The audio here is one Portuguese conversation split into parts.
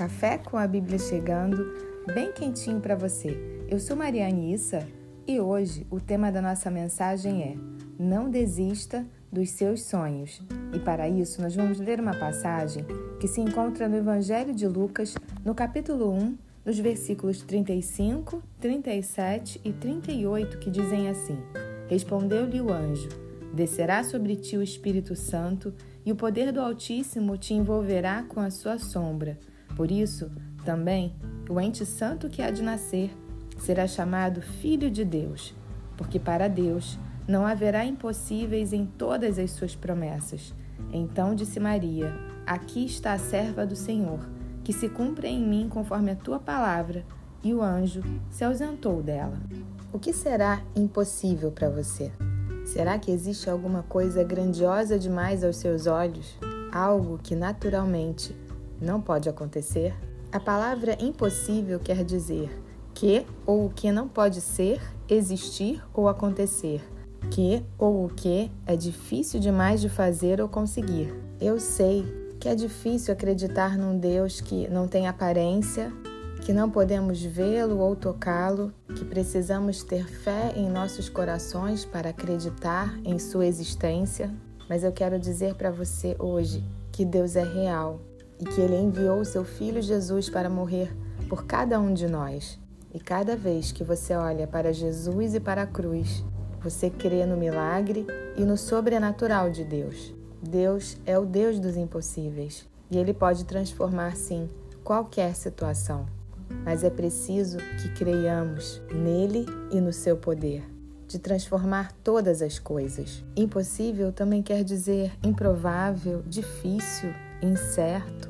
Café com a Bíblia chegando, bem quentinho para você. Eu sou Mariane Issa e hoje o tema da nossa mensagem é Não desista dos seus sonhos. E para isso nós vamos ler uma passagem que se encontra no Evangelho de Lucas, no capítulo 1, nos versículos 35, 37 e 38, que dizem assim: Respondeu-lhe o anjo: Descerá sobre ti o Espírito Santo, e o poder do Altíssimo te envolverá com a sua sombra. Por isso, também, o ente santo que há de nascer será chamado Filho de Deus, porque para Deus não haverá impossíveis em todas as suas promessas. Então disse Maria: Aqui está a serva do Senhor, que se cumpra em mim conforme a tua palavra. E o anjo se ausentou dela. O que será impossível para você? Será que existe alguma coisa grandiosa demais aos seus olhos? Algo que naturalmente não pode acontecer? A palavra impossível quer dizer que ou o que não pode ser, existir ou acontecer. Que ou o que é difícil demais de fazer ou conseguir. Eu sei que é difícil acreditar num Deus que não tem aparência, que não podemos vê-lo ou tocá-lo, que precisamos ter fé em nossos corações para acreditar em sua existência. Mas eu quero dizer para você hoje que Deus é real e que ele enviou o seu filho Jesus para morrer por cada um de nós. E cada vez que você olha para Jesus e para a cruz, você crê no milagre e no sobrenatural de Deus. Deus é o Deus dos impossíveis e ele pode transformar, sim, qualquer situação. Mas é preciso que creiamos nele e no seu poder de transformar todas as coisas. Impossível também quer dizer improvável, difícil, incerto,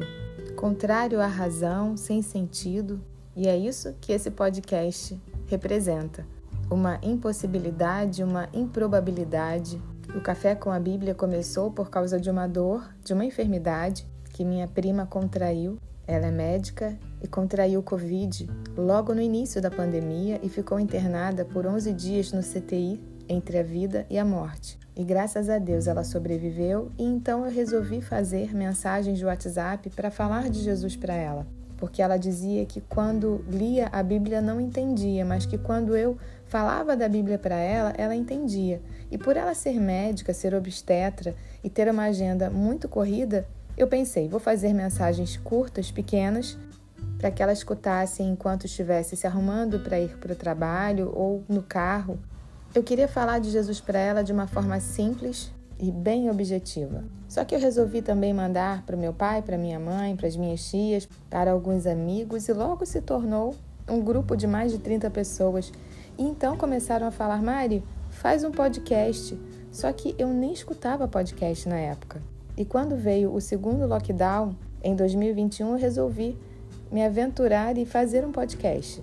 contrário à razão, sem sentido. E é isso que esse podcast representa: uma impossibilidade, uma improbabilidade. O Café com a Bíblia começou por causa de uma dor, de uma enfermidade que minha prima contraiu. Ela é médica e contraiu Covid logo no início da pandemia e ficou internada por 11 dias no CTI entre a vida e a morte. E graças a Deus ela sobreviveu, e então eu resolvi fazer mensagens de WhatsApp para falar de Jesus para ela, porque ela dizia que quando lia a Bíblia não entendia, mas que quando eu falava da Bíblia para ela, ela entendia. E por ela ser médica, ser obstetra e ter uma agenda muito corrida, eu pensei, vou fazer mensagens curtas, pequenas, para que ela escutasse enquanto estivesse se arrumando para ir para o trabalho ou no carro eu queria falar de Jesus para ela de uma forma simples e bem objetiva. Só que eu resolvi também mandar para o meu pai, para minha mãe, para as minhas tias, para alguns amigos e logo se tornou um grupo de mais de 30 pessoas. E então começaram a falar: Mari, faz um podcast. Só que eu nem escutava podcast na época. E quando veio o segundo lockdown, em 2021, eu resolvi me aventurar e fazer um podcast.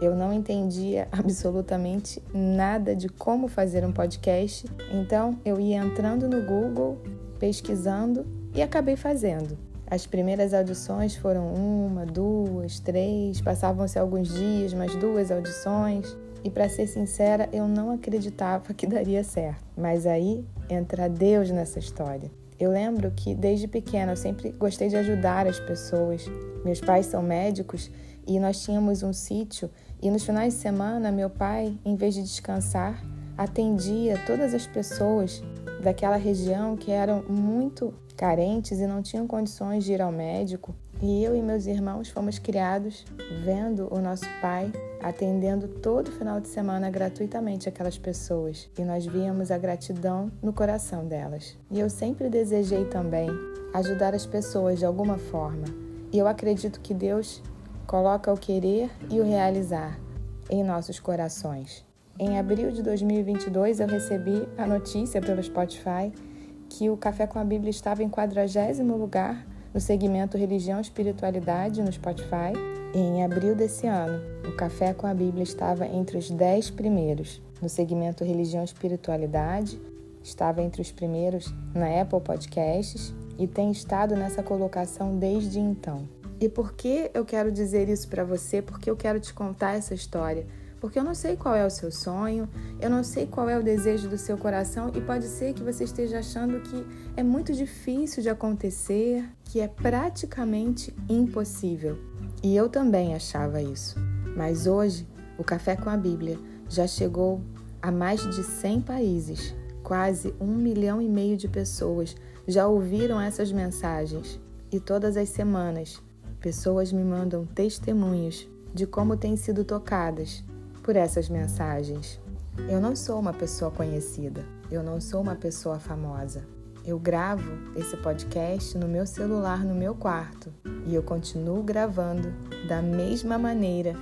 Eu não entendia absolutamente nada de como fazer um podcast, então eu ia entrando no Google, pesquisando e acabei fazendo. As primeiras audições foram uma, duas, três, passavam-se alguns dias, mais duas audições. E para ser sincera, eu não acreditava que daria certo. Mas aí entra Deus nessa história. Eu lembro que desde pequena eu sempre gostei de ajudar as pessoas. Meus pais são médicos e nós tínhamos um sítio e nos finais de semana, meu pai, em vez de descansar, atendia todas as pessoas daquela região que eram muito carentes e não tinham condições de ir ao médico. E eu e meus irmãos fomos criados vendo o nosso pai atendendo todo final de semana gratuitamente aquelas pessoas. E nós víamos a gratidão no coração delas. E eu sempre desejei também ajudar as pessoas de alguma forma. E eu acredito que Deus coloca o querer e o realizar em nossos corações. Em abril de 2022, eu recebi a notícia pelo Spotify que o Café com a Bíblia estava em 40 lugar no segmento Religião e Espiritualidade no Spotify. E em abril desse ano, o Café com a Bíblia estava entre os 10 primeiros no segmento Religião e Espiritualidade, estava entre os primeiros na Apple Podcasts e tem estado nessa colocação desde então. E por que eu quero dizer isso para você? Porque eu quero te contar essa história. Porque eu não sei qual é o seu sonho, eu não sei qual é o desejo do seu coração e pode ser que você esteja achando que é muito difícil de acontecer, que é praticamente impossível. E eu também achava isso. Mas hoje, o Café com a Bíblia já chegou a mais de 100 países. Quase um milhão e meio de pessoas já ouviram essas mensagens. E todas as semanas, pessoas me mandam testemunhos de como têm sido tocadas por essas mensagens. Eu não sou uma pessoa conhecida, eu não sou uma pessoa famosa. Eu gravo esse podcast no meu celular no meu quarto e eu continuo gravando da mesma maneira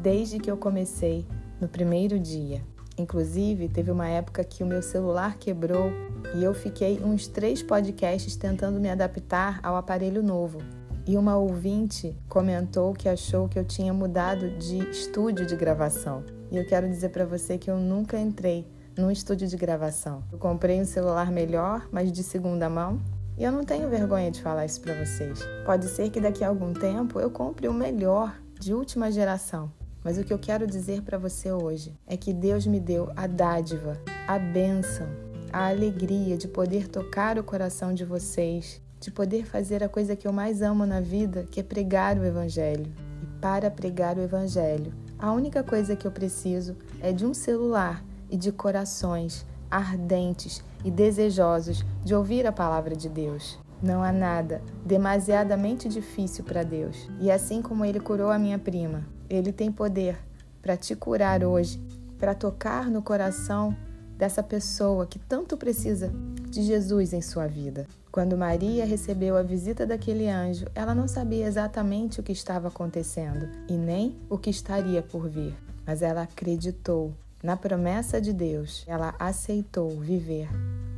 desde que eu comecei no primeiro dia. Inclusive, teve uma época que o meu celular quebrou e eu fiquei uns três podcasts tentando me adaptar ao aparelho novo. E uma ouvinte comentou que achou que eu tinha mudado de estúdio de gravação. E eu quero dizer para você que eu nunca entrei num estúdio de gravação. Eu comprei um celular melhor, mas de segunda mão, e eu não tenho vergonha de falar isso para vocês. Pode ser que daqui a algum tempo eu compre o melhor, de última geração. Mas o que eu quero dizer para você hoje é que Deus me deu a dádiva, a bênção, a alegria de poder tocar o coração de vocês de poder fazer a coisa que eu mais amo na vida, que é pregar o Evangelho. E para pregar o Evangelho, a única coisa que eu preciso é de um celular e de corações ardentes e desejosos de ouvir a palavra de Deus. Não há nada demasiadamente difícil para Deus. E assim como Ele curou a minha prima, Ele tem poder para te curar hoje, para tocar no coração dessa pessoa que tanto precisa de Jesus em sua vida. Quando Maria recebeu a visita daquele anjo, ela não sabia exatamente o que estava acontecendo e nem o que estaria por vir, mas ela acreditou na promessa de Deus. Ela aceitou viver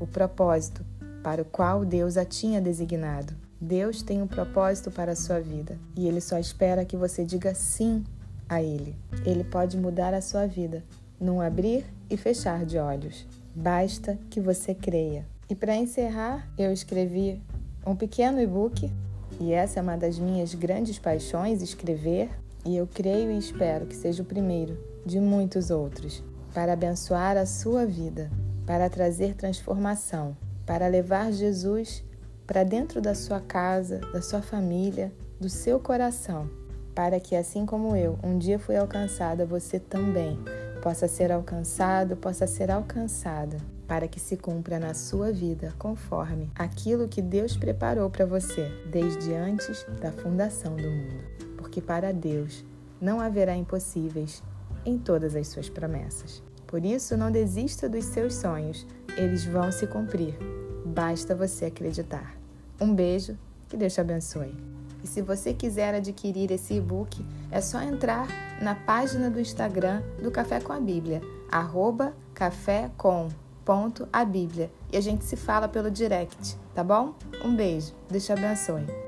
o propósito para o qual Deus a tinha designado. Deus tem um propósito para a sua vida e ele só espera que você diga sim a ele. Ele pode mudar a sua vida num abrir e fechar de olhos. Basta que você creia. E para encerrar, eu escrevi um pequeno e-book, e essa é uma das minhas grandes paixões, escrever, e eu creio e espero que seja o primeiro de muitos outros, para abençoar a sua vida, para trazer transformação, para levar Jesus para dentro da sua casa, da sua família, do seu coração, para que assim como eu um dia fui alcançada, você também possa ser alcançado, possa ser alcançada para que se cumpra na sua vida conforme aquilo que Deus preparou para você desde antes da fundação do mundo. Porque para Deus não haverá impossíveis em todas as suas promessas. Por isso, não desista dos seus sonhos, eles vão se cumprir. Basta você acreditar. Um beijo, que Deus te abençoe. E se você quiser adquirir esse e-book, é só entrar na página do Instagram do Café com a Bíblia, arroba café com ponto a Bíblia e a gente se fala pelo direct, tá bom? Um beijo, Deus te abençoe.